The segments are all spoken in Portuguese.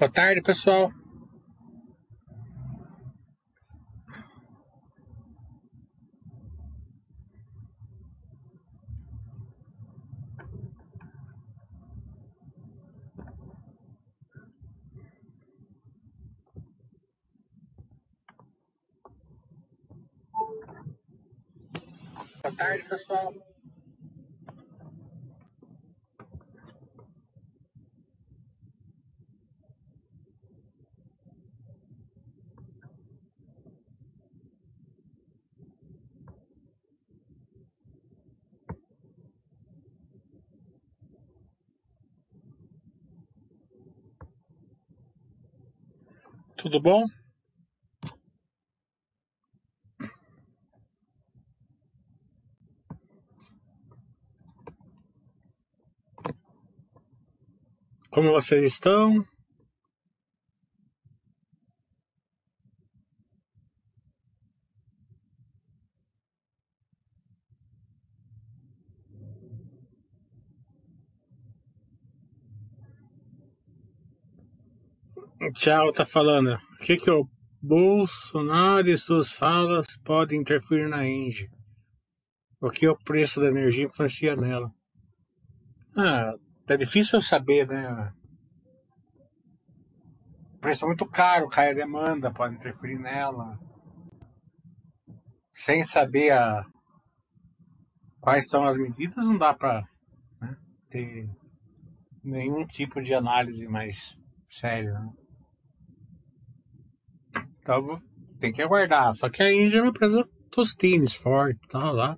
Boa tarde, pessoal. Boa tarde, pessoal. Tudo bom? Como vocês estão? Thiago tá falando. O que, que o Bolsonaro e suas falas podem interferir na Engie? O que o preço da energia influencia nela? Ah, é difícil saber, né? O preço é muito caro, cai a demanda, pode interferir nela. Sem saber a, quais são as medidas, não dá para né, ter nenhum tipo de análise mais séria. Né? Então tem que aguardar. Só que a Índia é uma empresa tostines, forte, tal lá.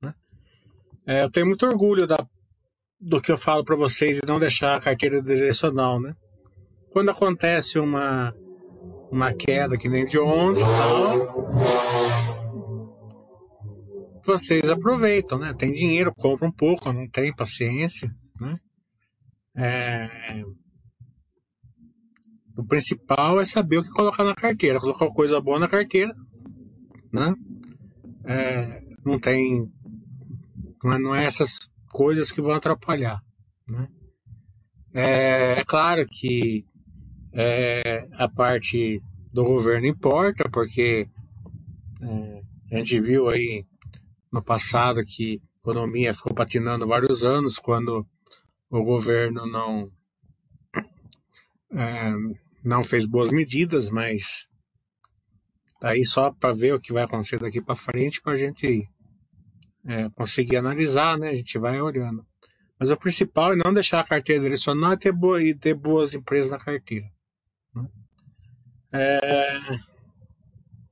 Né? É, eu tenho muito orgulho da, do que eu falo para vocês e não deixar a carteira direcional, né? Quando acontece uma uma queda que nem de ontem, tal, vocês aproveitam, né? Tem dinheiro, compra um pouco, não tem paciência, né? É, o principal é saber o que colocar na carteira. Colocar coisa boa na carteira, né? É, não tem. Não é, não é, essas coisas que vão atrapalhar, né? É, é claro que é, a parte do governo importa, porque é, a gente viu aí no passado que a economia ficou patinando vários anos quando o governo não é, não fez boas medidas, mas tá aí só para ver o que vai acontecer daqui para frente para a gente é, conseguir analisar, né? A gente vai olhando. Mas o principal é não deixar a carteira direcional e ter, boa, e ter boas empresas na carteira. Né? É,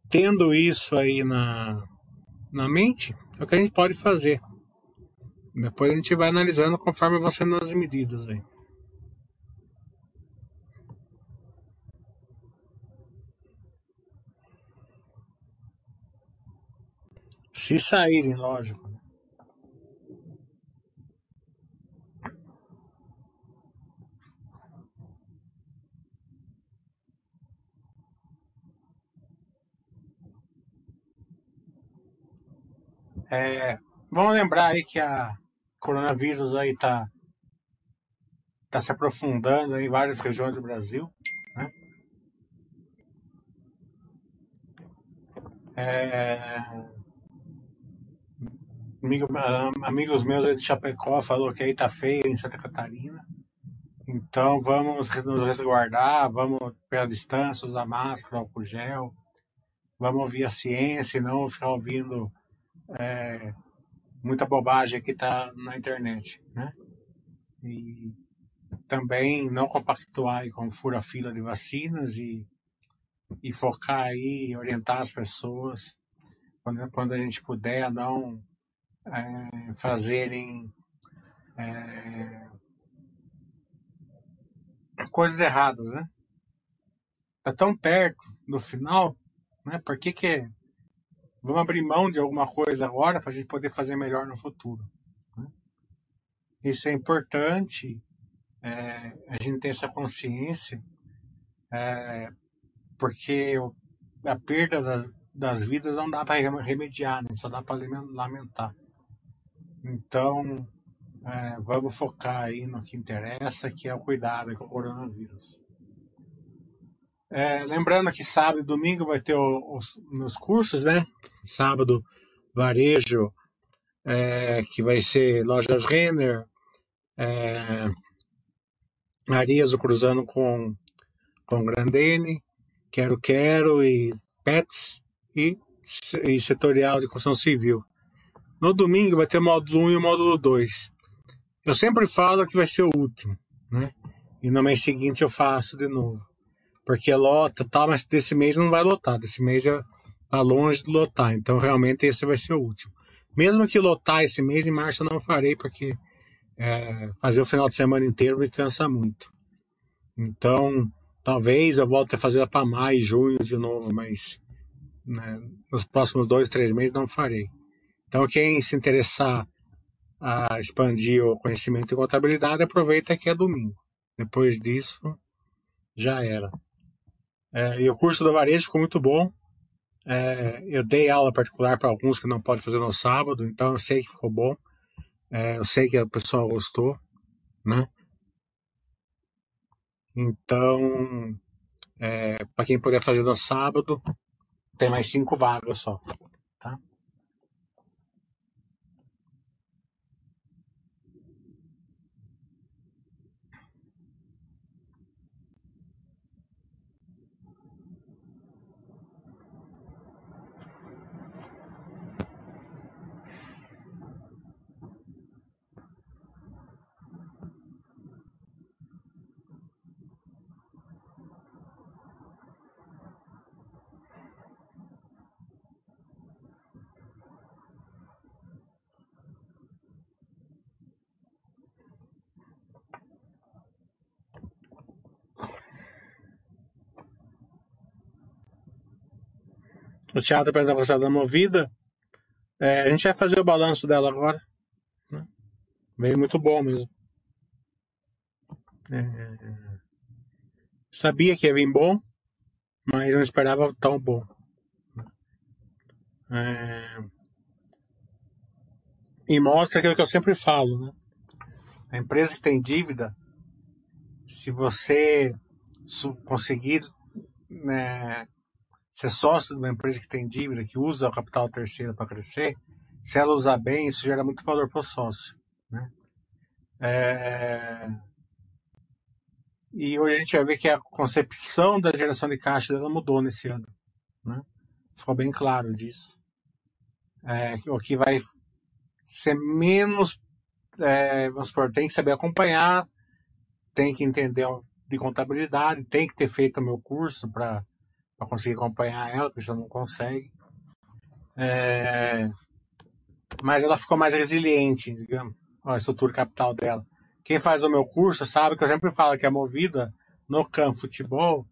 tendo isso aí na, na mente, é o que a gente pode fazer. Depois a gente vai analisando conforme vão sendo as medidas aí. Se saírem, lógico. É, vamos lembrar aí que a coronavírus aí tá, tá se aprofundando em várias regiões do Brasil. Né? É, Amigo, amigos meus de Chapecó falou que aí tá feio em Santa Catarina. Então vamos nos resguardar, vamos pela distância, usar máscara, álcool gel, vamos ouvir a ciência e não ficar ouvindo é, muita bobagem que tá na internet, né? E também não compactuar com fura-fila de vacinas e, e focar aí, orientar as pessoas quando, quando a gente puder, não é, fazerem é, coisas erradas, né? Tá tão perto no final, né? Por que que vamos abrir mão de alguma coisa agora para a gente poder fazer melhor no futuro? Né? Isso é importante, é, a gente ter essa consciência, porque a perda das, das vidas não dá para remediar, né? só dá para lamentar. Então, é, vamos focar aí no que interessa, que é o cuidado com o coronavírus. É, lembrando que sábado e domingo vai ter os meus cursos, né? Sábado, varejo, é, que vai ser lojas Renner, é, Arias cruzando com, com Grandene, Quero Quero e Pets e, e setorial de construção civil. No domingo vai ter módulo 1 e o módulo 2. Eu sempre falo que vai ser o último, né? E no mês seguinte eu faço de novo. Porque lota tal, mas desse mês não vai lotar. Desse mês já tá longe de lotar. Então realmente esse vai ser o último. Mesmo que lotar esse mês, em março eu não farei, porque é, fazer o final de semana inteiro me cansa muito. Então, talvez eu volte a fazer para maio junho de novo, mas né, nos próximos dois, três meses não farei. Então, quem se interessar a expandir o conhecimento em contabilidade, aproveita que é domingo. Depois disso, já era. É, e o curso do varejo ficou muito bom. É, eu dei aula particular para alguns que não podem fazer no sábado, então eu sei que ficou bom. É, eu sei que o pessoal gostou, né? Então, é, para quem puder fazer no sábado, tem mais cinco vagas só, tá? O teatro para a da movida, é, a gente vai fazer o balanço dela agora. Né? Veio muito bom mesmo. É, sabia que ia vir bom, mas não esperava tão bom. É, e mostra aquilo que eu sempre falo, né? A empresa que tem dívida, se você conseguir né, ser sócio de uma empresa que tem dívida, que usa o capital terceiro para crescer, se ela usar bem, isso gera muito valor para o sócio. Né? É, E hoje a gente vai ver que a concepção da geração de caixa dela mudou nesse ano. Né? Ficou bem claro disso. É, o que vai ser menos, é, vamos supor, tem que saber acompanhar, tem que entender de contabilidade, tem que ter feito o meu curso para conseguir acompanhar ela, porque você não consegue. É, mas ela ficou mais resiliente, digamos, a estrutura capital dela. Quem faz o meu curso sabe que eu sempre falo que a movida no campo futebol,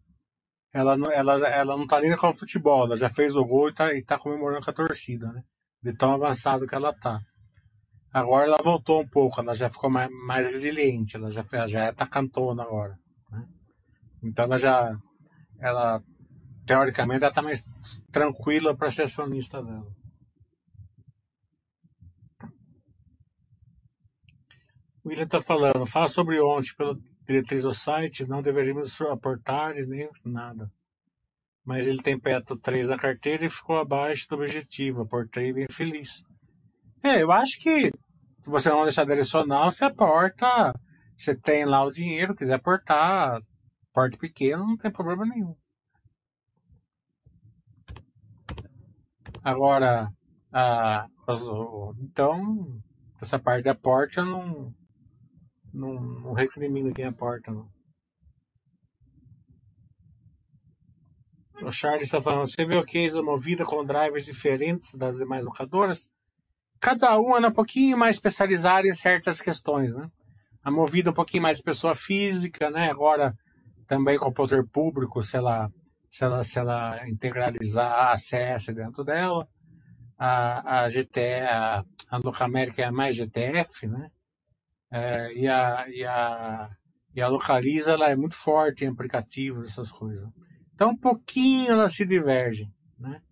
ela, ela, ela não tá nem no campo futebol, ela já fez o gol e tá, e tá comemorando com a torcida, né? De tão avançado que ela tá. Agora ela voltou um pouco, ela já ficou mais, mais resiliente, ela já, já tá cantona agora. Né? Então ela já, ela, teoricamente, ela tá mais tranquila para ser acionista dela. O William tá falando, fala sobre ontem, pela diretriz do site, não deveríamos aportar nem nada. Mas ele tem petro 3 na carteira e ficou abaixo do objetivo, aportei bem feliz. É, eu acho que se você não deixar direcional, você aporta, você tem lá o dinheiro, quiser aportar, porte pequeno, não tem problema nenhum. Agora, a, então, essa parte da porta eu não, não, não recrimino quem aporta, não. O Charles está falando, você o case da Movida com drivers diferentes das demais locadoras? Cada uma é um pouquinho mais especializada em certas questões, né? A Movida um pouquinho mais pessoa física, né? Agora também com o poder público, se ela, se ela, se ela integralizar a ACS dentro dela. A, a GTE, a, a Locamérica é mais GTF, né? É, e, a, e, a, e a Localiza ela é muito forte em aplicativos, essas coisas. Então, um pouquinho elas se divergem, né?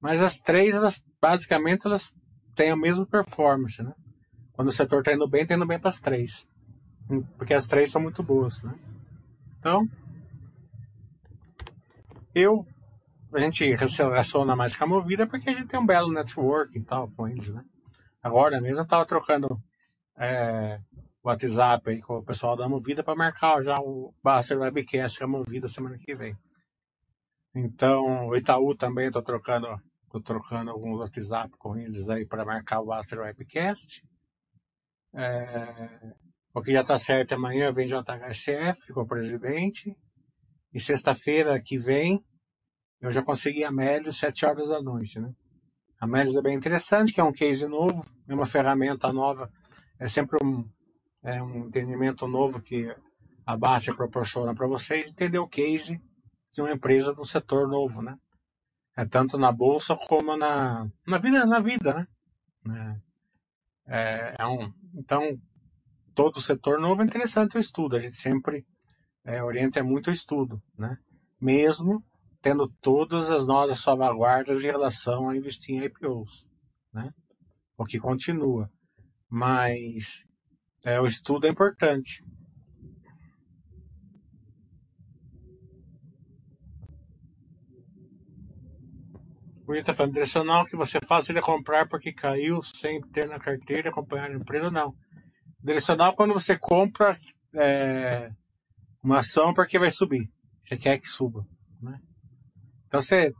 Mas as três, elas basicamente elas têm a mesma performance, né? Quando o setor está indo bem, está indo bem para as três. Porque as três são muito boas, né? Então, Eu, a gente relaciona mais com a Movida porque a gente tem um belo network e tal com eles, né? Agora mesmo eu tava trocando é, WhatsApp aí com o pessoal da Movida para marcar já o Baster Webcast com a Movida semana que vem. Então, o Itaú também estou trocando, tô trocando alguns WhatsApp com eles aí para marcar o Baster Webcast. É, o que já está certo amanhã vem JHSF com o presidente. E sexta-feira que vem eu já consegui a Melios 7 horas da noite, né? A Melios é bem interessante, que é um case novo, é uma ferramenta nova, é sempre um, é um entendimento novo que a Baixa proporciona para vocês, entender o case de uma empresa do setor novo, né? É tanto na bolsa como na, na vida, na vida, né? É, é um, então, todo setor novo é interessante o estudo. A gente sempre é, orienta muito o estudo, né? Mesmo tendo todas as nossas salvaguardas em relação a investir em IPOs, né? O que continua. Mas é, o estudo é importante. O está falando, direcional que você faz ele comprar porque caiu sem ter na carteira acompanhar a empresa, não. Direcional quando você compra é, uma ação porque vai subir. Você quer que suba. Né? Então você.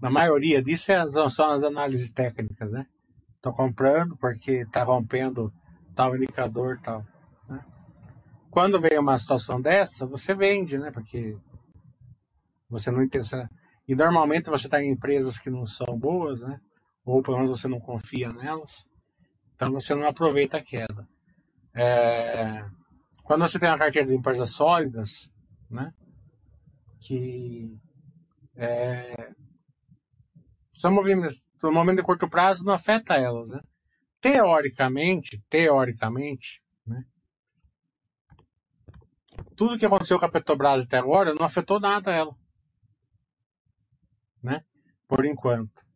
Na maioria disso é, são as análises técnicas, né? Estou comprando porque está rompendo tal indicador tal. Né? Quando vem uma situação dessa, você vende, né? Porque você não entende. E normalmente você está em empresas que não são boas, né? Ou pelo menos você não confia nelas. Então você não aproveita a queda. É... Quando você tem uma carteira de empresas sólidas, né? Que é... são movimentos, no momento de curto prazo não afeta elas, né? Teoricamente, teoricamente, né? Tudo que aconteceu com a Petrobras até agora não afetou nada ela né? Por enquanto,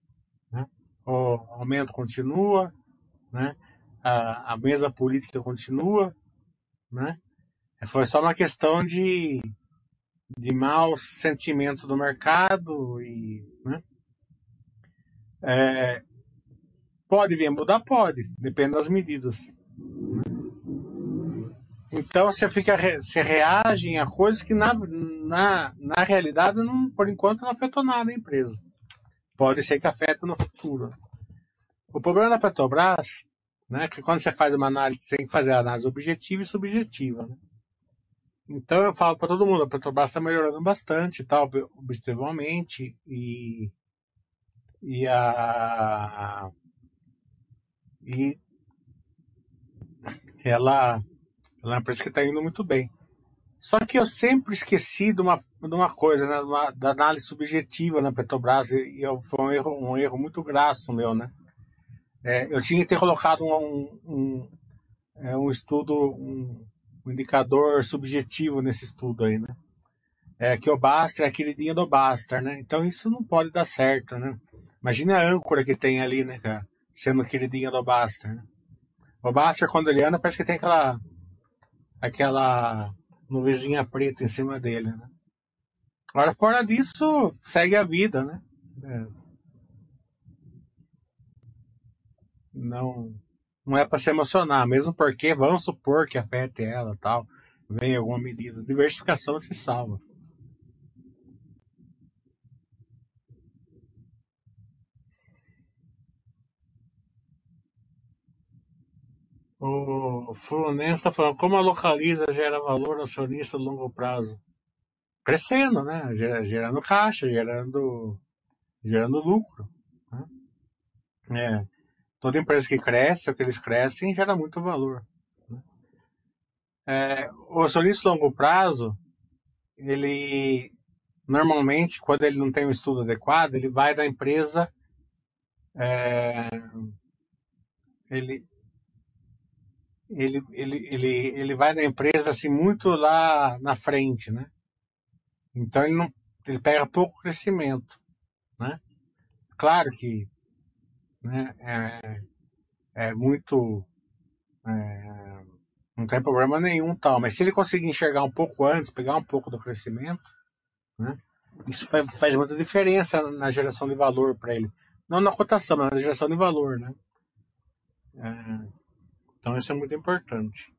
né? O aumento continua, né? A, a mesma política continua, né? Foi só uma questão de de maus sentimentos do mercado e, né? É, pode vir mudar, pode, depende das medidas. Né? Então você fica, você reage a coisas que na, na, na realidade, não, por enquanto, não afetou nada a empresa. Pode ser que afete no futuro. O problema da Petrobras, né, que quando você faz uma análise, você tem que fazer análise objetiva e subjetiva. Né? Então eu falo para todo mundo, a Petrobras está melhorando bastante, tal, objetivamente, e, e a e ela ela é que está indo muito bem. Só que eu sempre esqueci de uma, de uma coisa, né? Uma, da análise subjetiva na Petrobras, e eu, foi um erro, um erro muito graço meu, né? É, eu tinha que ter colocado um, um, é, um estudo, um, um, indicador subjetivo nesse estudo aí, né? É, que o Baster é a queridinha do Baster, né? Então isso não pode dar certo, né? Imagina a âncora que tem ali, né, cara? Sendo queridinha do Baster, né? O Baster, quando ele anda, parece que tem aquela aquela nuvenzinha preta em cima dele, né? Agora, fora disso, segue a vida, né? É. Não, não é para se emocionar, mesmo porque vamos supor que afete ela tal, vem alguma medida. Diversificação se salva. O Fluminense está falando como a localiza gera valor acionista a longo prazo. Crescendo, né? Gerando caixa, gerando, gerando lucro. Né? É. Toda empresa que cresce, o que eles crescem, gera muito valor. Né? É, o acionista a longo prazo, ele normalmente, quando ele não tem um estudo adequado, ele vai da empresa. É, ele, ele, ele, ele, ele vai da empresa assim muito lá na frente, né? Então ele não ele pega pouco crescimento, né? Claro que né, é, é muito é, não tem problema nenhum tal, mas se ele conseguir enxergar um pouco antes, pegar um pouco do crescimento, né? Isso faz muita diferença na geração de valor para ele. Não na cotação, mas na geração de valor, né? É, então isso é muito importante.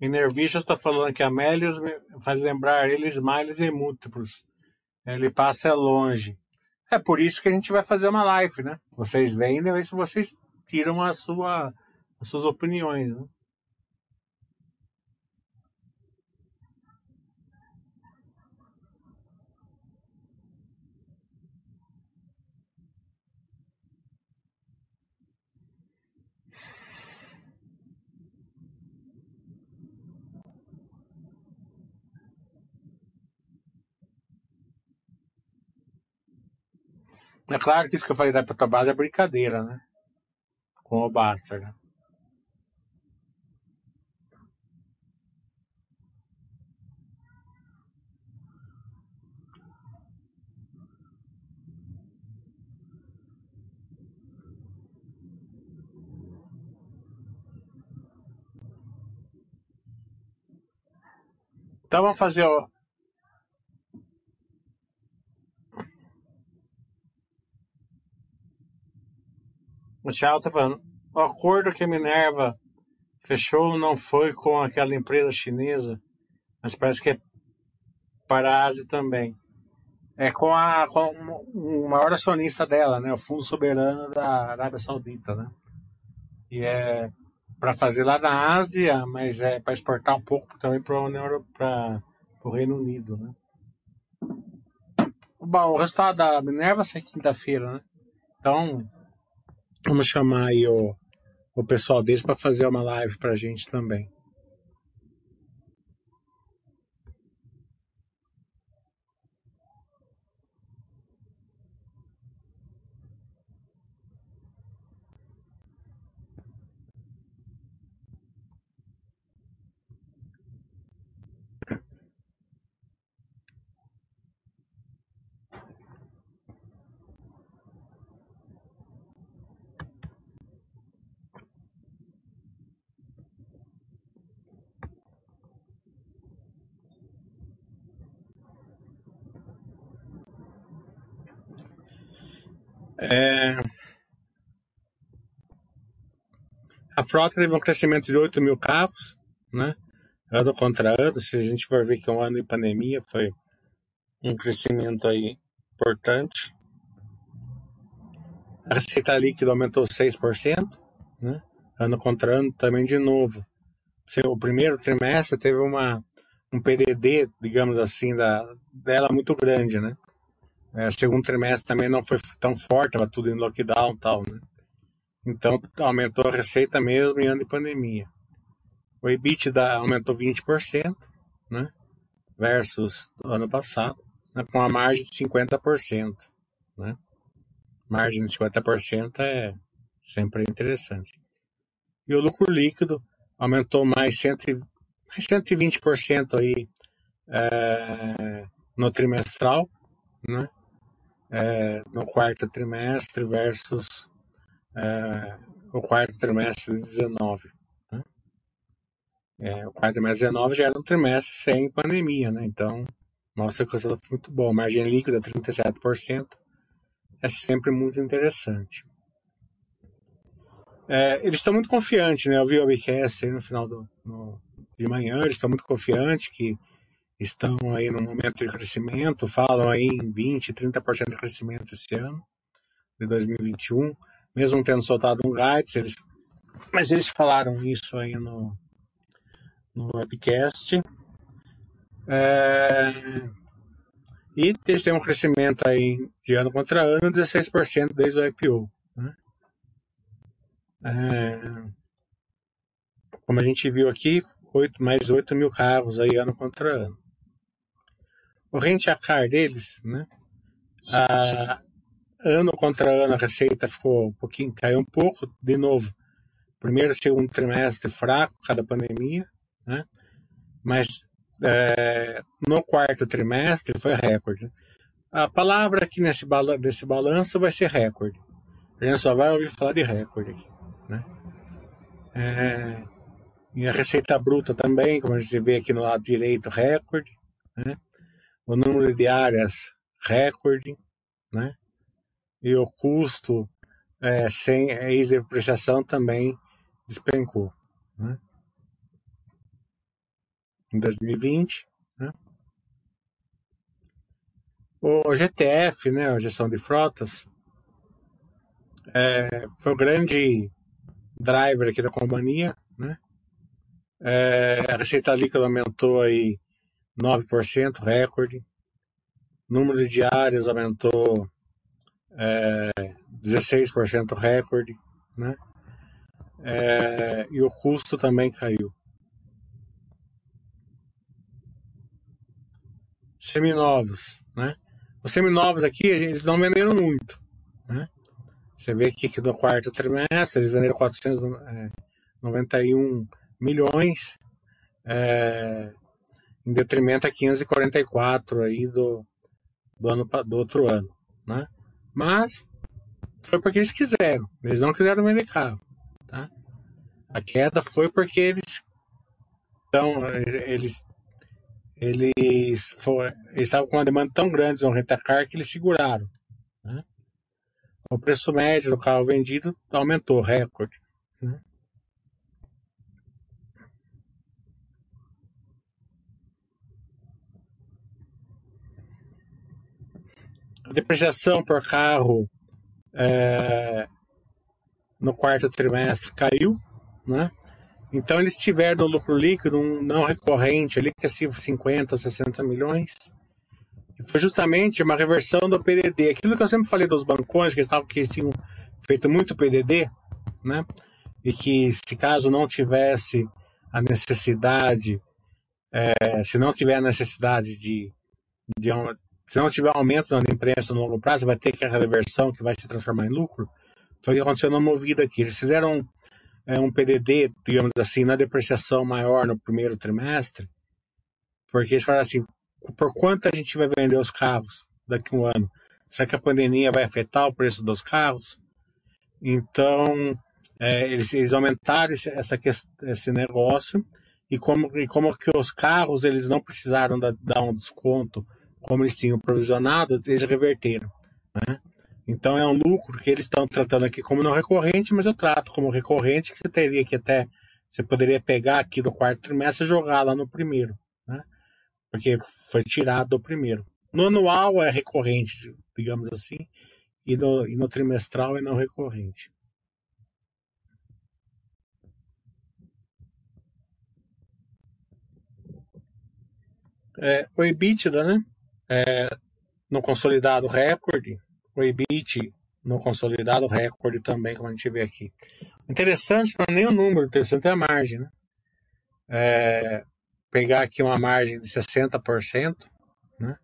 Enervista está falando que Amélios faz lembrar ele Smiles e múltiplos. Ele passa longe. É por isso que a gente vai fazer uma live, né? Vocês vêm e se vocês tiram a sua, as suas opiniões. Né? É claro que isso que eu falei da Petrobras é brincadeira, né? Com o Bastard. Né? Então vamos fazer o, O Thiago tá falando, o acordo que Minerva fechou não foi com aquela empresa chinesa, mas parece que é para a Ásia também. É com, a, com o maior acionista dela, né? O Fundo Soberano da Arábia Saudita, né? E é para fazer lá na Ásia, mas é para exportar um pouco também para o Reino Unido, né? Bom, o resultado da Minerva sai quinta-feira, né? Então, Vamos chamar aí o, o pessoal deles para fazer uma live para a gente também. É... A frota teve um crescimento de 8 mil carros, né? ano contra ano. Se a gente for ver que é um ano de pandemia, foi um crescimento aí importante. A receita líquida aumentou 6%, né? ano contra ano também de novo. O primeiro trimestre teve uma, um PDD, digamos assim, da, dela muito grande, né? É, segundo trimestre também não foi tão forte, estava tudo em lockdown e tal, né? Então aumentou a receita mesmo em ano de pandemia. O EBITDA aumentou 20%, né? Versus ano passado, né? com a margem de 50%, né? Margem de 50% é sempre interessante. E o lucro líquido aumentou mais, cento, mais 120% aí é, no trimestral, né? É, no quarto trimestre versus é, o quarto trimestre de 19. Né? É, o quarto trimestre de 19 já era um trimestre sem pandemia, né? Então, o resultado foi muito bom. Margem líquida, 37%, é sempre muito interessante. É, eles estão muito confiantes, né? Eu vi o aí no final do, no, de manhã, eles estão muito confiantes que estão aí no momento de crescimento, falam aí em 20%, 30% de crescimento esse ano, de 2021, mesmo tendo soltado um guidance, eles, mas eles falaram isso aí no, no webcast. É, e eles têm um crescimento aí de ano contra ano, 16% desde o IPO. Né? É, como a gente viu aqui, 8, mais 8 mil carros aí ano contra ano o rente a car deles, né? A, ano contra ano a receita ficou um pouquinho, caiu um pouco, de novo. Primeiro segundo trimestre fraco, cada pandemia, né? Mas é, no quarto trimestre foi recorde. A palavra aqui nesse, nesse balanço vai ser recorde. A gente só vai ouvir falar de recorde aqui, né? É, e a receita bruta também, como a gente vê aqui no lado direito, recorde. Né? O número de áreas, recorde. Né? E o custo é, sem ex-depreciação também despencou. Né? Em 2020. Né? O GTF, né, a gestão de frotas, é, foi o grande driver aqui da companhia, né? É, a receita líquida aumentou aí 9%, recorde. Número de diárias aumentou é, 16%, recorde, né? É, e o custo também caiu. Seminovos, né? Os seminovos aqui, eles não venderam muito, né? Você vê aqui que no quarto trimestre eles venderam 491 milhões, é, em detrimento a 544 aí do, do, ano, do outro ano, né? Mas foi porque eles quiseram, eles não quiseram vender carro, tá? A queda foi porque eles então eles eles estavam com uma demanda tão grande no rentacar que eles seguraram. Né? O preço médio do carro vendido aumentou, recorde. Né? Depreciação por carro é, no quarto trimestre caiu, né? Então eles tiveram um lucro líquido um não recorrente ali que é 50, 60 milhões. E foi justamente uma reversão do PDD. Aquilo que eu sempre falei dos bancões, que, estavam, que eles tinham feito muito PDD, né? E que se caso não tivesse a necessidade, é, se não tiver a necessidade de, de se não tiver aumento na imprensa no longo prazo, vai ter que a reversão que vai se transformar em lucro. Foi o que aconteceu na Movida aqui. Eles fizeram é, um PDD, digamos assim, na depreciação maior no primeiro trimestre, porque eles falaram assim, por quanto a gente vai vender os carros daqui a um ano? Será que a pandemia vai afetar o preço dos carros? Então, é, eles, eles aumentaram esse, essa, esse negócio e como, e como que os carros eles não precisaram da, dar um desconto como eles tinham provisionado, eles reverteram. Né? Então é um lucro que eles estão tratando aqui como não recorrente, mas eu trato como recorrente, que teria que até. Você poderia pegar aqui do quarto trimestre e jogar lá no primeiro, né? Porque foi tirado do primeiro. No anual é recorrente, digamos assim, e no, e no trimestral é não recorrente. É, o EBITDA, né? É, no consolidado recorde, o EBIT no consolidado recorde também, como a gente vê aqui. Interessante não é nem o número, interessante é a margem. Né? É, pegar aqui uma margem de 60%, né?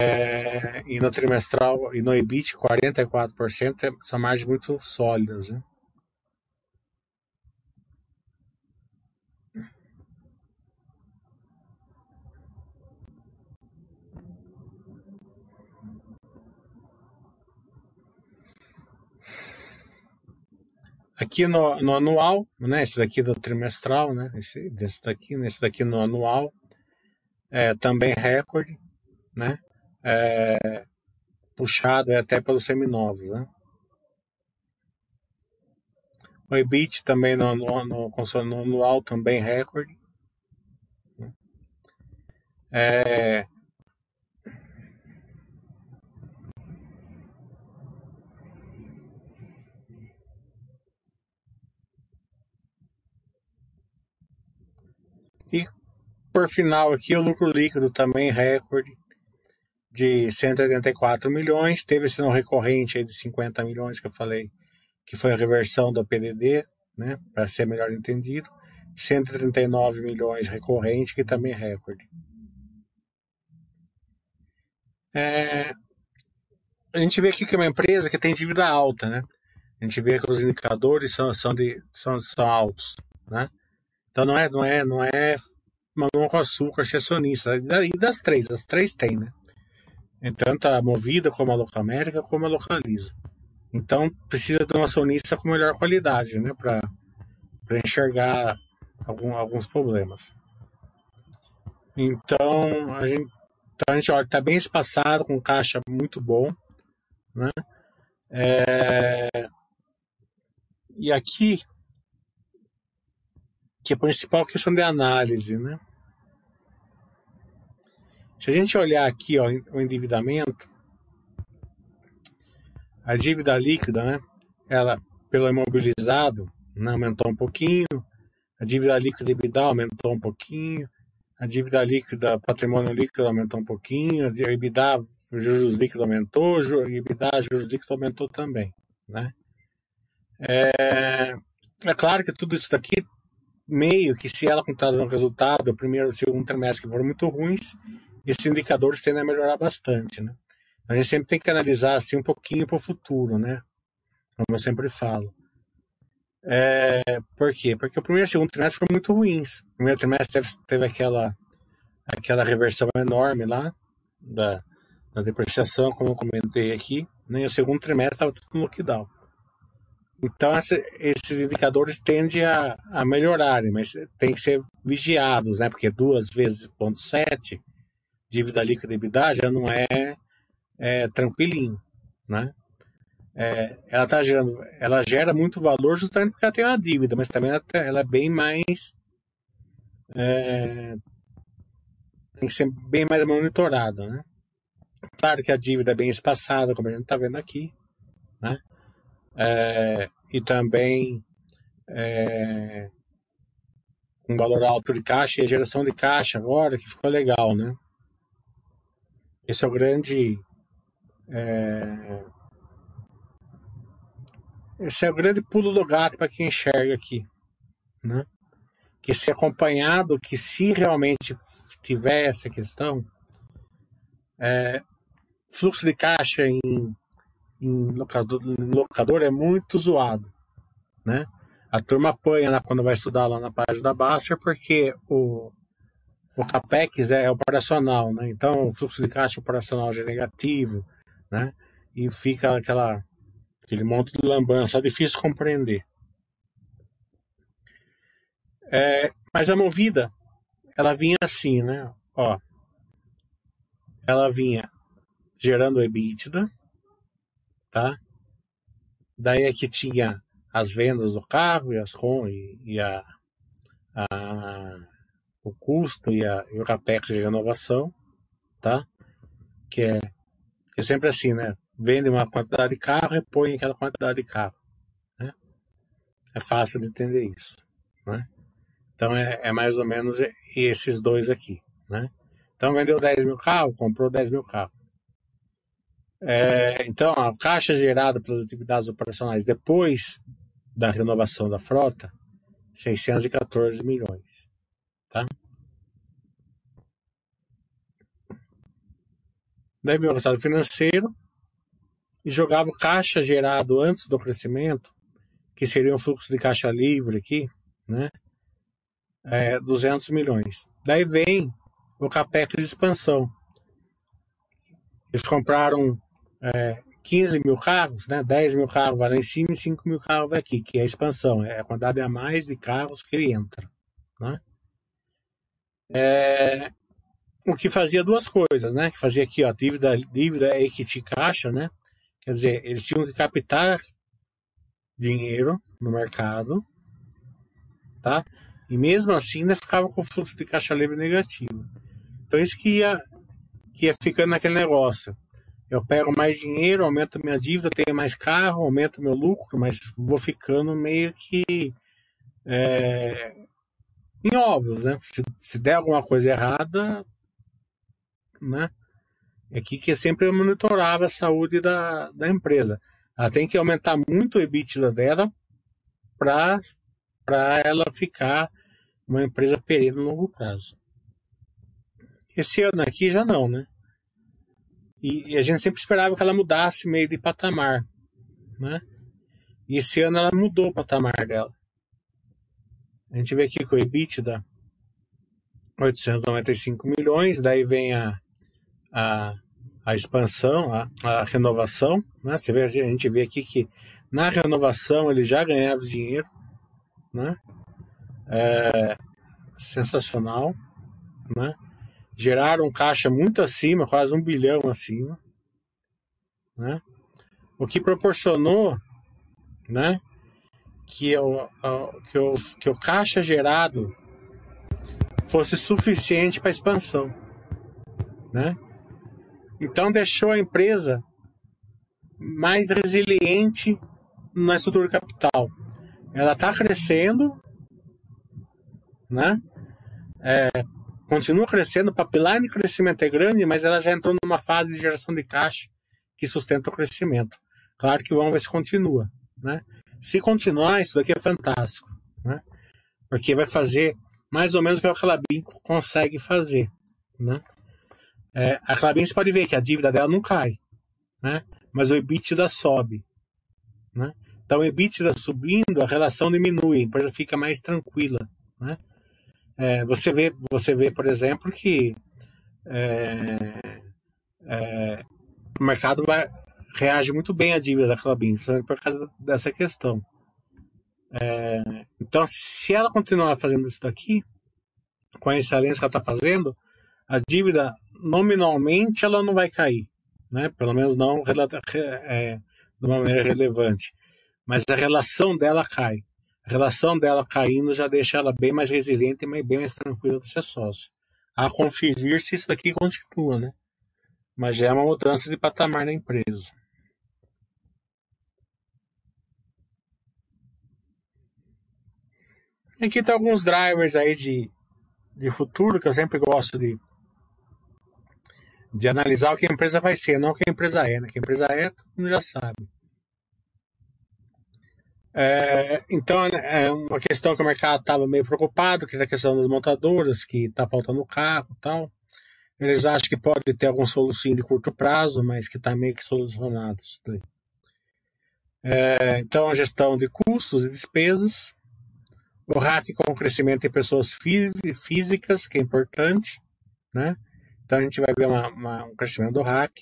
É, e no trimestral e no EBIT 44%, são margens muito sólidas. Né? Aqui no, no, anual, né? Esse daqui do trimestral, né? Esse desse daqui, nesse daqui no anual, é, também recorde, né? É, puxado até pelos seminovos, né? O EBIT também no, no, no, no anual também recorde. Né? É, E por final aqui o lucro líquido também recorde de 184 milhões, teve esse não recorrente aí de 50 milhões que eu falei, que foi a reversão do PDD, né, para ser melhor entendido, 139 milhões recorrente, que também é recorde. É, a gente vê aqui que é uma empresa que tem dívida alta, né? A gente vê que os indicadores são, são, de, são, são altos, né? Então não é, não é, não é mamão com açúcar ser acionista. E das três, as três tem, né? É tanto a Movida como a Locamérica como a Localiza. Então precisa de um acionista com melhor qualidade, né, para enxergar algum, alguns problemas. Então a gente, então, a gente olha está bem espaçado, com caixa muito bom, né? É, e aqui que é a principal questão de análise, né? Se a gente olhar aqui, ó, o endividamento, a dívida líquida, né? Ela, pelo imobilizado, né, aumentou um pouquinho, a dívida líquida EBITDA aumentou um pouquinho, a dívida líquida, patrimônio líquido aumentou um pouquinho, a EBITDA, juros líquidos aumentou, EBITDA, juros líquidos aumentou também, né? É, é claro que tudo isso daqui meio que se ela contar no resultado, o primeiro e segundo trimestre que foram muito ruins, esses indicadores tendem a melhorar bastante, né? A gente sempre tem que analisar assim um pouquinho para o futuro, né? Como eu sempre falo. É, por quê? Porque o primeiro e segundo trimestre foram muito ruins. O primeiro trimestre teve, teve aquela, aquela reversão enorme lá da, da depreciação, como eu comentei aqui. Né? E o segundo trimestre estava tudo no lockdown. Então, essa, esses indicadores tendem a, a melhorarem, mas tem que ser vigiados, né? Porque duas vezes ponto sete, dívida líquida e EBITDA já não é, é tranquilinho, né? É, ela tá gerando, ela gera muito valor justamente porque ela tem uma dívida, mas também ela, ela é bem mais é, tem que ser bem mais monitorada, né? Claro que a dívida é bem espaçada, como a gente está vendo aqui, né? É, e também é, um valor alto de caixa e a geração de caixa agora, que ficou legal, né? Esse é o grande. É, esse é o grande pulo do gato para quem enxerga aqui, né? Que se acompanhado, que se realmente tiver essa questão, é, fluxo de caixa em em locador, em locador é muito zoado, né? A turma apanha lá quando vai estudar lá na página da Baster porque o, o CAPEX é operacional, né? Então o fluxo de caixa operacional já é negativo, né? E fica aquela, aquele monte de lambança, é difícil compreender. É, mas a movida, ela vinha assim, né? Ó, ela vinha gerando EBITDA, tá? Daí é que tinha as vendas do carro e as e, e a, a, o custo e, a, e o capex de renovação, tá? Que é, é sempre assim, né? Vende uma quantidade de carro e põe aquela quantidade de carro, né? É fácil de entender isso, né? Então é, é mais ou menos esses dois aqui, né? Então vendeu 10 mil carros, comprou 10 mil carros. É, então, a caixa gerada pelas atividades operacionais depois da renovação da frota, 614 milhões. Tá? Daí veio o resultado financeiro e jogava o caixa gerado antes do crescimento, que seria um fluxo de caixa livre aqui, né? É, 200 milhões. Daí vem o capex de expansão. Eles compraram é, 15 mil carros, né, 10 mil carros vai lá em cima e 5 mil carros vai aqui, que é a expansão, é a quantidade a mais de carros que ele entra. Né? É, o que fazia duas coisas, né? Que fazia aqui, ó, dívida, dívida equity caixa, né? Quer dizer, eles tinham que captar dinheiro no mercado, tá? E mesmo assim ainda ficava com o fluxo de caixa livre negativo. Então isso que ia, que ia ficando naquele negócio. Eu pego mais dinheiro, aumento minha dívida, tenho mais carro, aumento meu lucro, mas vou ficando meio que é, em ovos, né? Se, se der alguma coisa errada, né? É aqui que sempre monitorava a saúde da, da empresa. Ela tem que aumentar muito o EBITDA dela para ela ficar uma empresa perene no longo prazo. Esse ano aqui já não, né? E, e, a gente sempre esperava que ela mudasse meio de patamar, né? E esse ano ela mudou o patamar dela. A gente vê aqui com o EBITDA 895 milhões, daí vem a, a, a expansão, a, a renovação. Né? Você vê, a gente vê aqui que na renovação ele já ganhava dinheiro. Né? É, sensacional. Né? Geraram um caixa muito acima, quase um bilhão acima. Né? O que proporcionou né, que, o, que, o, que o caixa gerado fosse suficiente para expansão. Né? Então deixou a empresa mais resiliente na estrutura capital. Ela está crescendo, né? É, continua crescendo, o pipeline de crescimento é grande, mas ela já entrou numa fase de geração de caixa que sustenta o crescimento. Claro que vamos ver se continua, né? Se continuar, isso daqui é fantástico, né? Porque vai fazer mais ou menos o que a Calabim consegue fazer, né? É, a Clabin você pode ver que a dívida dela não cai, né? Mas o EBITDA sobe, né? Então o EBITDA subindo, a relação diminui, a empresa fica mais tranquila, né? É, você vê, você vê, por exemplo, que é, é, o mercado vai, reage muito bem à dívida da Clabin, por causa dessa questão. É, então, se ela continuar fazendo isso daqui, com a excelência que ela está fazendo, a dívida nominalmente ela não vai cair, né? Pelo menos não é, de uma maneira relevante. Mas a relação dela cai. A relação dela caindo já deixa ela bem mais resiliente e bem mais tranquila de ser sócio. A conferir se isso aqui continua, né? Mas já é uma mudança de patamar na empresa. Aqui tem alguns drivers aí de, de futuro que eu sempre gosto de, de analisar o que a empresa vai ser, não o que a empresa é. Né? O que a empresa é, todo mundo já sabe. É, então, é uma questão que o mercado estava meio preocupado, que era a questão das montadoras, que está faltando carro e tal. Eles acham que pode ter algum solução de curto prazo, mas que está meio que solucionado isso daí. É, então, a gestão de custos e despesas. O hack com o crescimento de pessoas fí físicas, que é importante, né? Então a gente vai ver uma, uma, um crescimento do hack,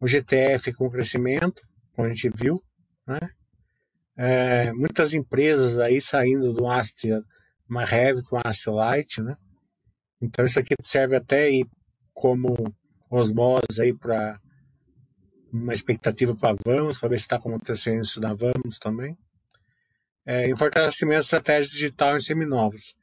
o GTF com crescimento, como a gente viu, né? É, muitas empresas aí saindo do AST mais heavy com AST light, né? Então isso aqui serve até aí como osmose aí para uma expectativa para Vamos, para ver se está acontecendo isso na Vamos também. É, e fortalecimento estratégia digital em seminovos.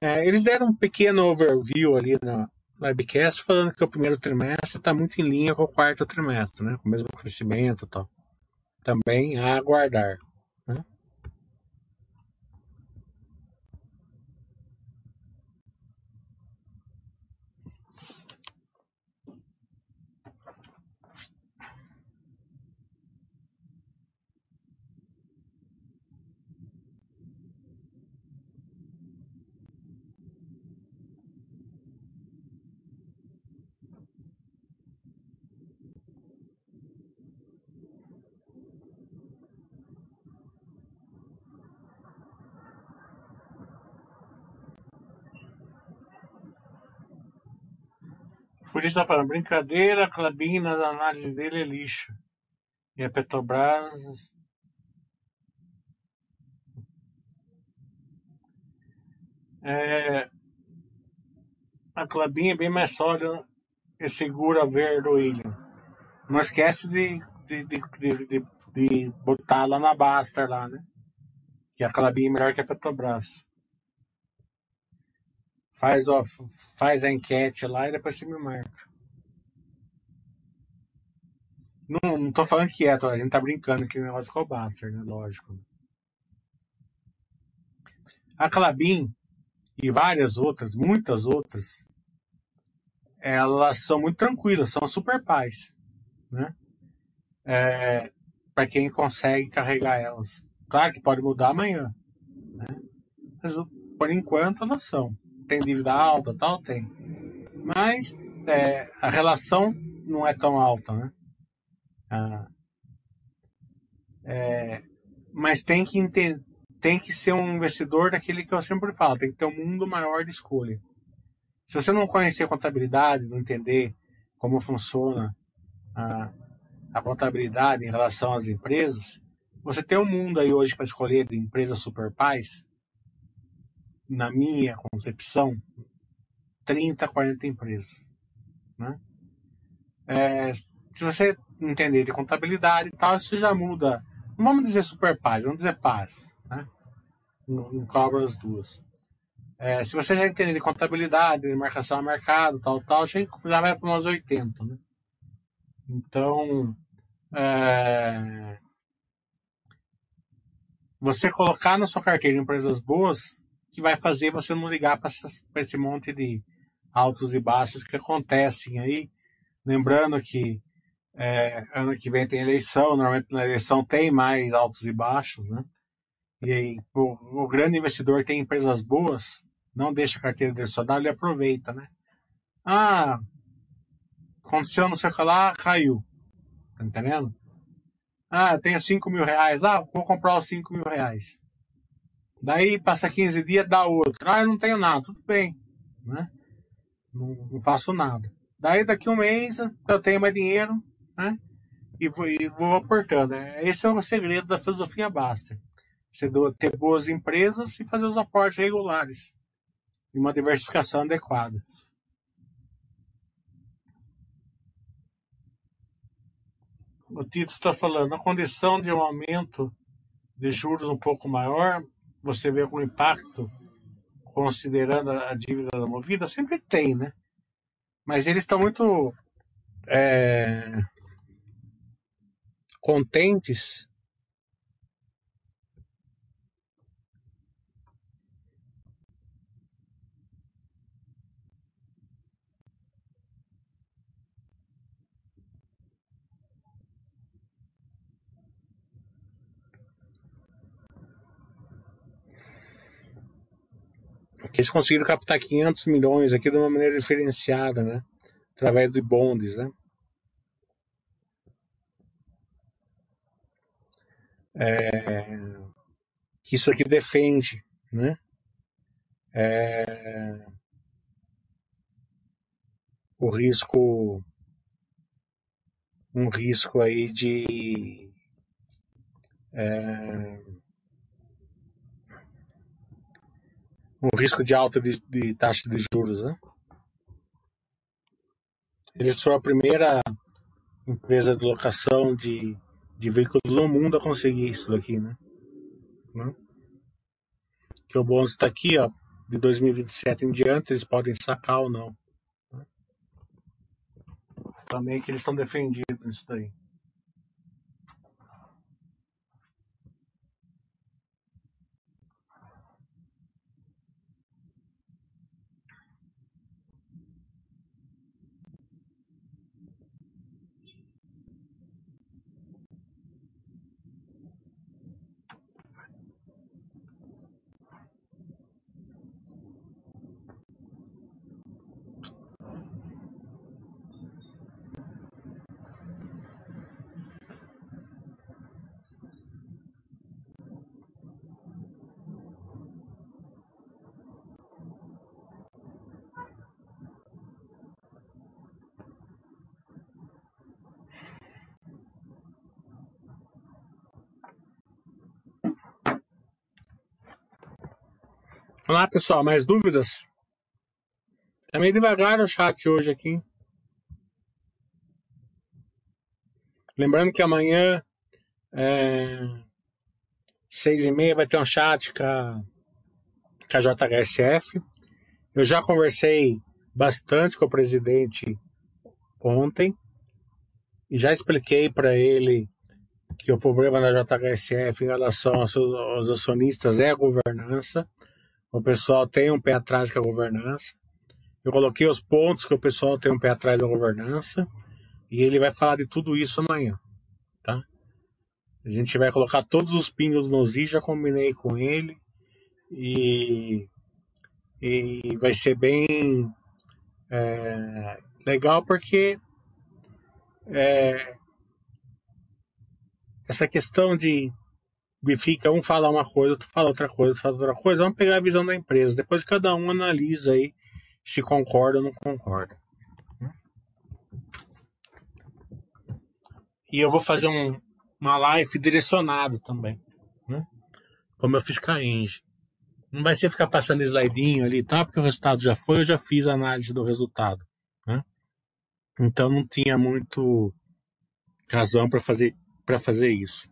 É, eles deram um pequeno overview ali na, webcast falando que o primeiro trimestre está muito em linha com o quarto trimestre, né? Com o mesmo crescimento e tal. Também a aguardar. Por isso está falando, brincadeira, a Clabin nas análises dele é lixo. E a Petrobras. É, a Clabin é bem mais sólida e segura ver do William. Não esquece de, de, de, de, de botar lá na Baster lá, né? Que a Clabin é melhor que a Petrobras. Faz, ó, faz a enquete lá e depois você me marca. Não, não tô falando que é, a gente tá brincando aqui no negócio com o Baster, né? Lógico. A Clabin e várias outras, muitas outras, elas são muito tranquilas, são super paz, né? É, para quem consegue carregar elas. Claro que pode mudar amanhã, né? Mas por enquanto elas são tem dívida alta, tal, tem. Mas é, a relação não é tão alta, né? Ah, é, mas tem que entender, tem que ser um investidor daquele que eu sempre falo, tem que ter um mundo maior de escolha. Se você não conhecer contabilidade, não entender como funciona a, a contabilidade em relação às empresas, você tem um mundo aí hoje para escolher de empresas super pais, na minha concepção, 30, 40 empresas. Né? É, se você entender de contabilidade e tal, isso já muda. Não vamos dizer super paz, vamos dizer paz. Né? Não, não cobra as duas. É, se você já entender de contabilidade, de marcação a mercado, tal, tal, já, vai para umas 80. Né? Então, é, você colocar na sua carteira empresas boas que vai fazer você não ligar para esse monte de altos e baixos que acontecem aí. Lembrando que é, ano que vem tem eleição, normalmente na eleição tem mais altos e baixos, né? E aí, o, o grande investidor tem empresas boas, não deixa a carteira dele só dar, ele aproveita, né? Ah, aconteceu não sei o que lá, caiu. Tá entendendo? Ah, tenho 5 mil reais. Ah, vou comprar os 5 mil reais. Daí passa 15 dias, dá outro. Ah, eu não tenho nada, tudo bem. Né? Não, não faço nada. Daí daqui um mês eu tenho mais dinheiro, né? E vou, e vou aportando. Esse é o segredo da filosofia Baster. Você ter boas empresas e fazer os aportes regulares. E uma diversificação adequada. o Tito está falando, a condição de um aumento de juros um pouco maior, você vê algum impacto considerando a dívida da Movida? Sempre tem, né? Mas eles estão muito é, contentes Eles conseguiram captar 500 milhões aqui de uma maneira diferenciada, né? Através de bondes, né? É, que isso aqui defende, né? É, o risco, um risco aí de é, um risco de alta de, de taxa de juros, né? Eles foram a primeira empresa de locação de, de veículos no mundo a conseguir isso daqui, né? né? Que o bônus está aqui, ó, de 2027 em diante, eles podem sacar ou não. Né? Também que eles estão defendidos nisso daí. Olá pessoal, mais dúvidas? Tá meio devagar o chat hoje aqui. Lembrando que amanhã, é, seis e meia, vai ter um chat com a, com a JHSF. Eu já conversei bastante com o presidente ontem e já expliquei para ele que o problema da JHSF em relação aos acionistas é a governança o pessoal tem um pé atrás com a governança. Eu coloquei os pontos que o pessoal tem um pé atrás da governança. E ele vai falar de tudo isso amanhã. Tá? A gente vai colocar todos os pingos nos i, já combinei com ele. E, e vai ser bem é, legal porque é, essa questão de fica um fala uma coisa, outro fala outra coisa, outro fala outra coisa. Vamos pegar a visão da empresa. Depois cada um analisa aí se concorda ou não concorda. E eu vou fazer um, uma live direcionada também, né? Como eu fiz com a Enge. Não vai ser ficar passando slidinho ali e tal, porque o resultado já foi, eu já fiz a análise do resultado, né? Então não tinha muito razão para fazer fazer isso.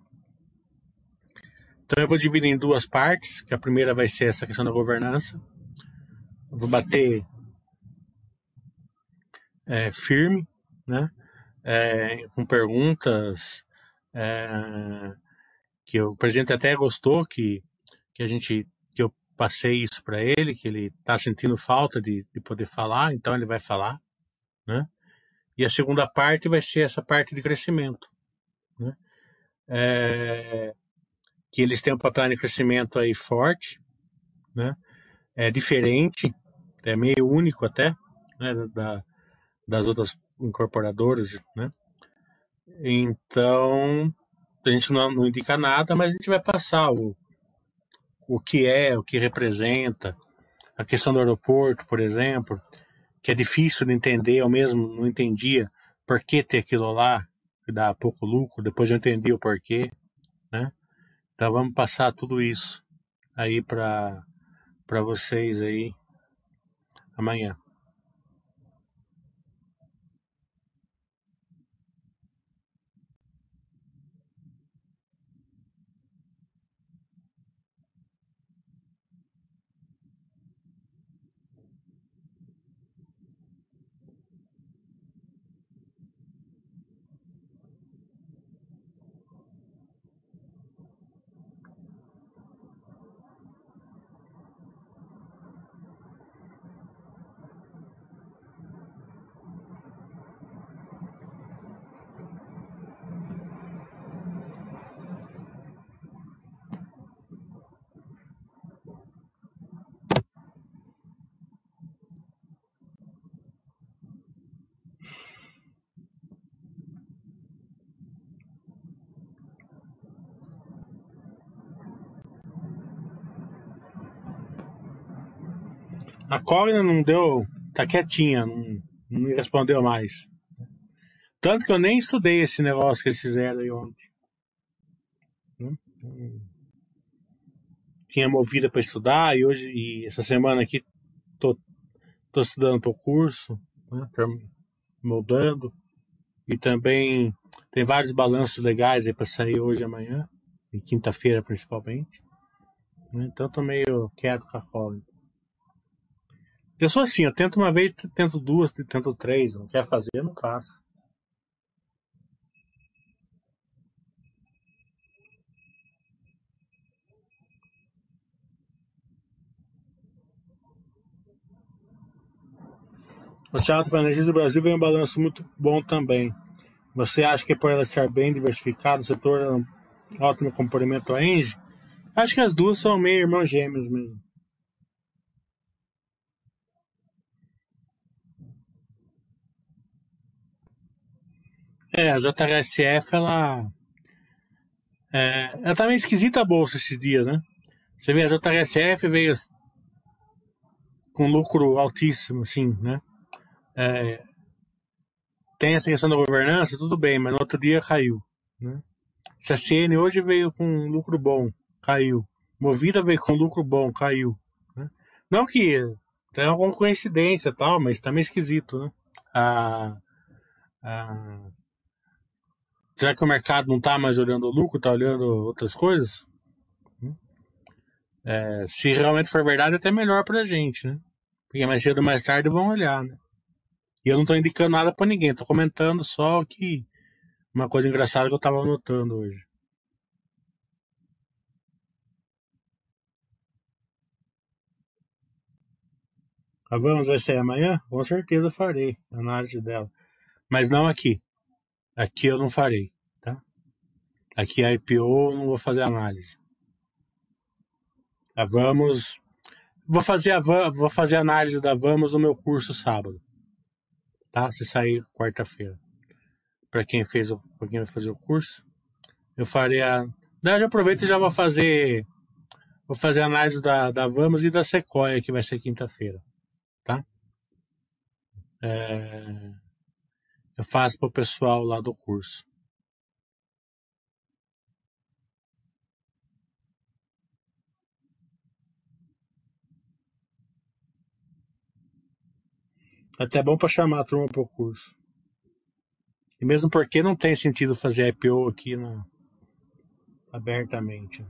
Então eu vou dividir em duas partes, que a primeira vai ser essa questão da governança. Eu vou bater é, firme, né? É, com perguntas é, que o presidente até gostou que, que a gente que eu passei isso para ele, que ele está sentindo falta de, de poder falar, então ele vai falar, né? E a segunda parte vai ser essa parte de crescimento, né? É, que eles têm um papel de crescimento aí forte, né? É diferente, é meio único até, né? Da, das outras incorporadoras, né? Então, a gente não, não indica nada, mas a gente vai passar o, o que é, o que representa, a questão do aeroporto, por exemplo, que é difícil de entender, eu mesmo não entendia por que ter aquilo lá, que dá pouco lucro, depois eu entendi o porquê? Então vamos passar tudo isso aí para para vocês aí amanhã. A Cogna não deu, tá quietinha, não, não me respondeu mais. Tanto que eu nem estudei esse negócio que eles fizeram aí ontem. Né? Tinha movida para estudar e hoje, e essa semana aqui, tô, tô estudando o curso, né? moldando. E também tem vários balanços legais aí para sair hoje e amanhã, e quinta-feira principalmente. Então tô meio quieto com a Cogna. Eu sou assim, eu tento uma vez, tento duas, tento três. Não quer fazer, não faço. O Thiago Fernandes do Brasil vem um balanço muito bom também. Você acha que é por ela ser bem diversificada, o setor é um ótimo complemento à Engie? Acho que as duas são meio irmãos gêmeos mesmo. É, a JHSF, ela. É, ela tá meio esquisita a bolsa esses dias, né? Você vê, a JHSF veio com lucro altíssimo, assim, né? É, tem essa questão da governança, tudo bem, mas no outro dia caiu, né? CSN hoje veio com lucro bom, caiu. Movida veio com lucro bom, caiu. Né? Não que tem alguma coincidência tal, mas tá meio esquisito, né? A, a, Será que o mercado não está mais olhando o lucro, está olhando outras coisas? É, se realmente for verdade, é até melhor para a gente, né? Porque mais cedo ou mais tarde vão olhar, né? E eu não estou indicando nada para ninguém, estou comentando só que uma coisa engraçada que eu estava anotando hoje. A Vamos vai sair amanhã? Com certeza farei a análise dela. Mas não aqui. Aqui eu não farei, tá? Aqui a IPO eu não vou fazer análise. A Vamos, vou fazer a vou fazer análise da Vamos no meu curso sábado, tá? Se sair quarta-feira. Para quem fez, para quem vai fazer o curso, eu farei a. Daí já aproveito e já vou fazer, vou fazer análise da, da Vamos e da Sequoia que vai ser quinta-feira, tá? É... eu faço para o pessoal lá do curso. É até bom para chamar a turma para o curso. E mesmo porque não tem sentido fazer IPO aqui abertamente.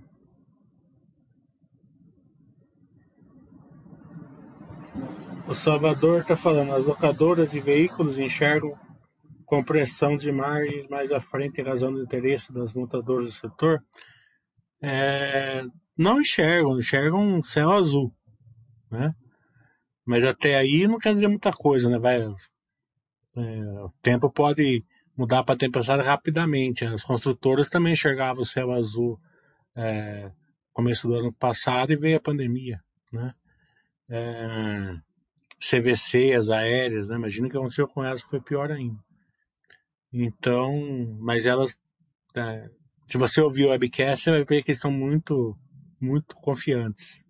O Salvador está falando, as locadoras de veículos enxergam compressão de margens mais à frente em razão do interesse das montadoras do setor. É, não enxergam, enxergam um céu azul, né? Mas até aí não quer dizer muita coisa, né? Vai, é, o tempo pode mudar para tempestade rapidamente. As construtoras também enxergavam o céu azul é, começo do ano passado e veio a pandemia, né? É, CVC, as aéreas, né? Imagina o que aconteceu com elas, que foi pior ainda. Então, mas elas, é, se você ouvir o webcast, você vai ver que eles estão muito, muito confiantes.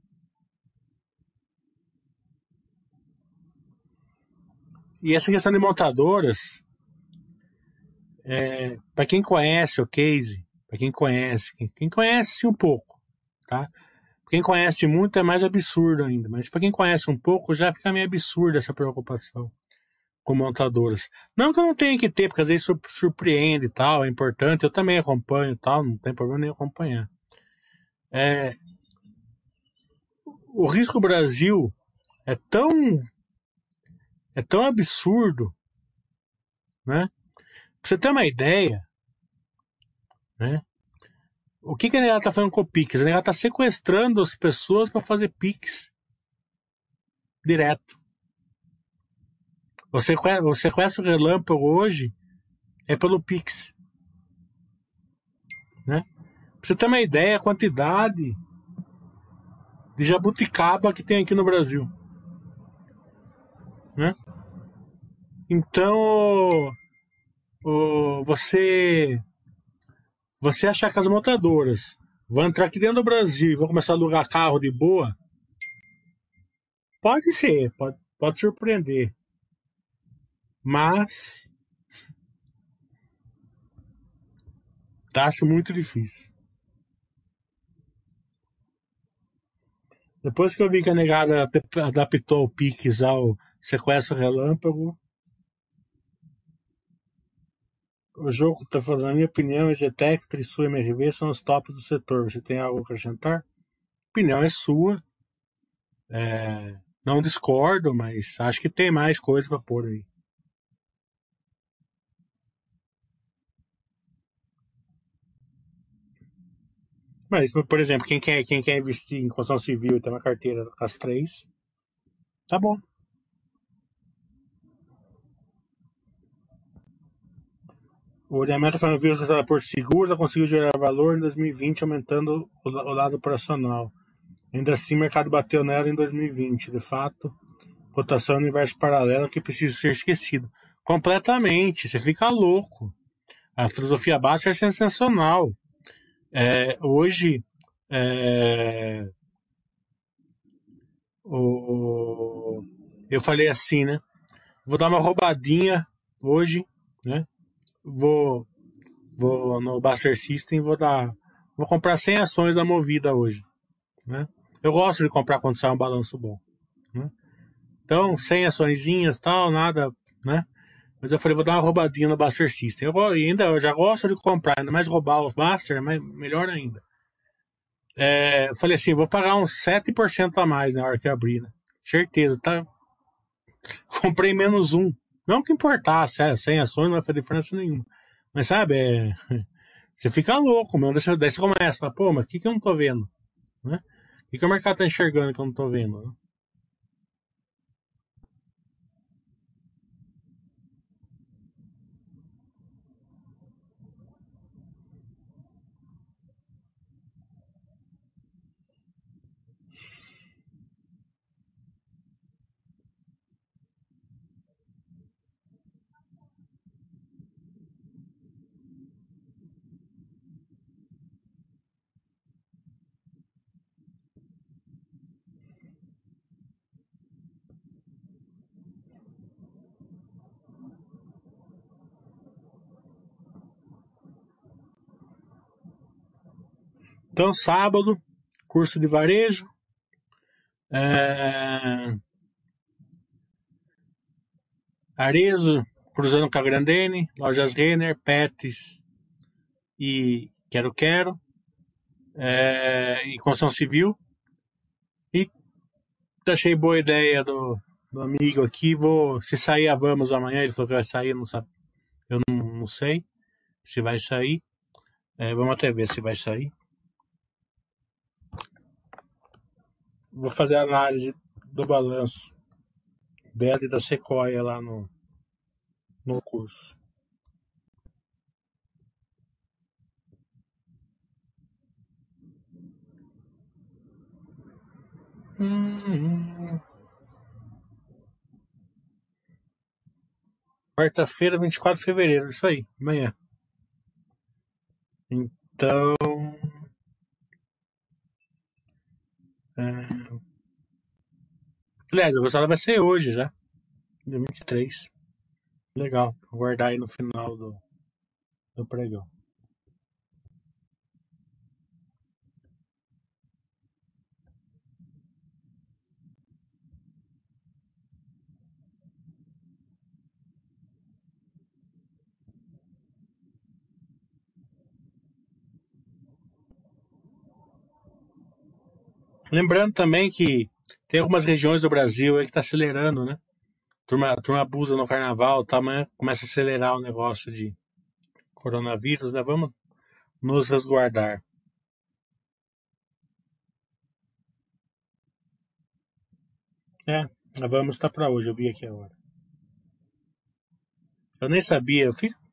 E essa questão de montadoras, é, para quem conhece o case, para quem conhece, quem, quem conhece sim um pouco, tá? Quem conhece muito é mais absurdo ainda, mas para quem conhece um pouco já fica meio absurda essa preocupação com montadoras. Não que eu não tenha que ter, porque às vezes surpreende e tal, é importante, eu também acompanho e tal, não tem problema nem acompanhar. É, o risco Brasil é tão é tão absurdo, né? Pra você ter uma ideia, né? O que, que a Negada tá fazendo com o Pix? A Negada tá sequestrando as pessoas para fazer Pix direto. Você conhece o Relâmpago hoje é pelo Pix. Né? Pra você ter uma ideia, a quantidade de jabuticaba que tem aqui no Brasil. Né? Então, o, você você achar que as montadoras vão entrar aqui dentro do Brasil e vão começar a alugar carro de boa, pode ser, pode, pode surpreender. Mas acho muito difícil. Depois que eu vi que a negada adaptou o Pix ao sequestro relâmpago, o jogo está falando, na minha opinião, Zetec, Trisul e MRV são os tops do setor. Você tem algo a acrescentar? A opinião é sua. É, não discordo, mas acho que tem mais coisa para pôr aí. Mas, por exemplo, quem quer, quem quer investir em construção civil e ter uma carteira com as três, tá bom. O ordenamento da família responsável por seguro conseguiu gerar valor em 2020, aumentando o, o lado operacional. Ainda assim, o mercado bateu nela em 2020. De fato, cotação é um universo paralelo que precisa ser esquecido. Completamente. Você fica louco. A filosofia básica é sensacional. É, hoje, é, o, eu falei assim, né? Vou dar uma roubadinha hoje, né? vou, vou no Buster System vou dar. Vou comprar 100 ações da Movida hoje. Né? Eu gosto de comprar quando sai um balanço bom. Né? Então, 100 açõezinhas tal, nada, né? Mas eu falei, vou dar uma roubadinha no Buster System. Eu, ainda, eu já gosto de comprar, ainda mais roubar os Buster, mas melhor ainda. É, falei assim, vou pagar uns 7% a mais na hora que abrir, né? Certeza, tá? Comprei menos um. Não que importasse, é, sem ações não vai fazer diferença nenhuma. Mas sabe, é, você fica louco, meu. Daí você começa a falar, pô, mas o que, que eu não tô vendo? Né? O que, que o mercado tá enxergando que eu não tô vendo? Né? Então, sábado, curso de varejo. É... Arezo, cruzando com a Grandene, lojas Renner, Pets e Quero Quero. É... E construção civil. E achei boa ideia do, do amigo aqui. Vou, se sair a Vamos amanhã, ele falou que vai sair, não sabe. Eu não, não sei se vai sair. É, vamos até ver se vai sair. Vou fazer a análise do balanço dela e da Sequoia lá no, no curso. Hum. Quarta-feira, 24 de fevereiro, isso aí, amanhã. Então. É... Aliás, a gostada vai ser hoje já. Dia 23. Legal. Vou guardar aí no final do, do pregão. Lembrando também que tem algumas regiões do Brasil aí que está acelerando, né? Turma, turma abusa no carnaval, tá, amanhã começa a acelerar o negócio de coronavírus, né? Vamos nos resguardar. É, vamos tá para hoje, eu vi aqui agora. Eu nem sabia, eu fico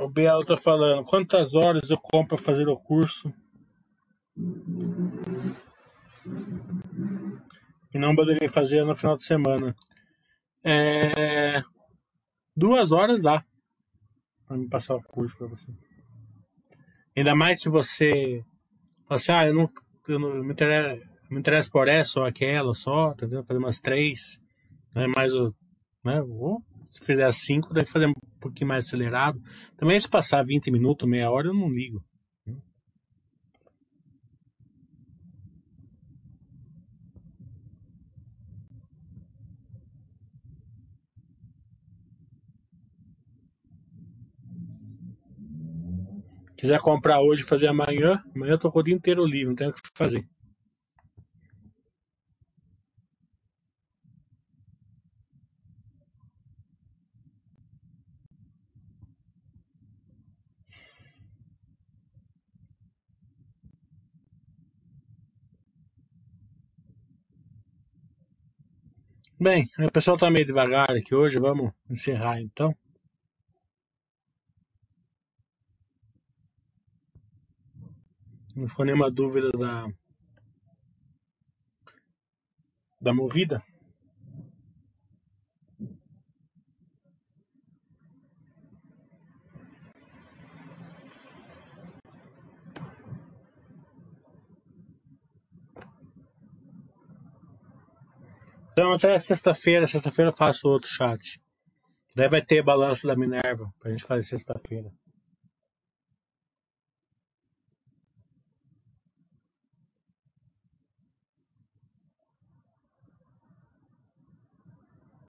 O Biel tá falando, quantas horas eu compro para fazer o curso? E não poderia fazer no final de semana. É... Duas horas dá para me passar o curso para você. Ainda mais se você fala assim, ah, eu não, eu não me, interessa, me por essa ou aquela só, entendeu? Fazer umas três, né? mais o. Né? Ou se fizer 5, deve fazer um pouquinho mais acelerado. Também se passar 20 minutos, meia hora, eu não ligo. Quiser comprar hoje fazer amanhã, amanhã eu tô com o dia inteiro livre, não tenho o que fazer. Bem, o pessoal está meio devagar aqui hoje, vamos encerrar então. Não ficou nenhuma dúvida da, da movida. Então até sexta-feira, sexta-feira eu faço outro chat. Daí vai ter balanço da Minerva pra gente fazer sexta-feira.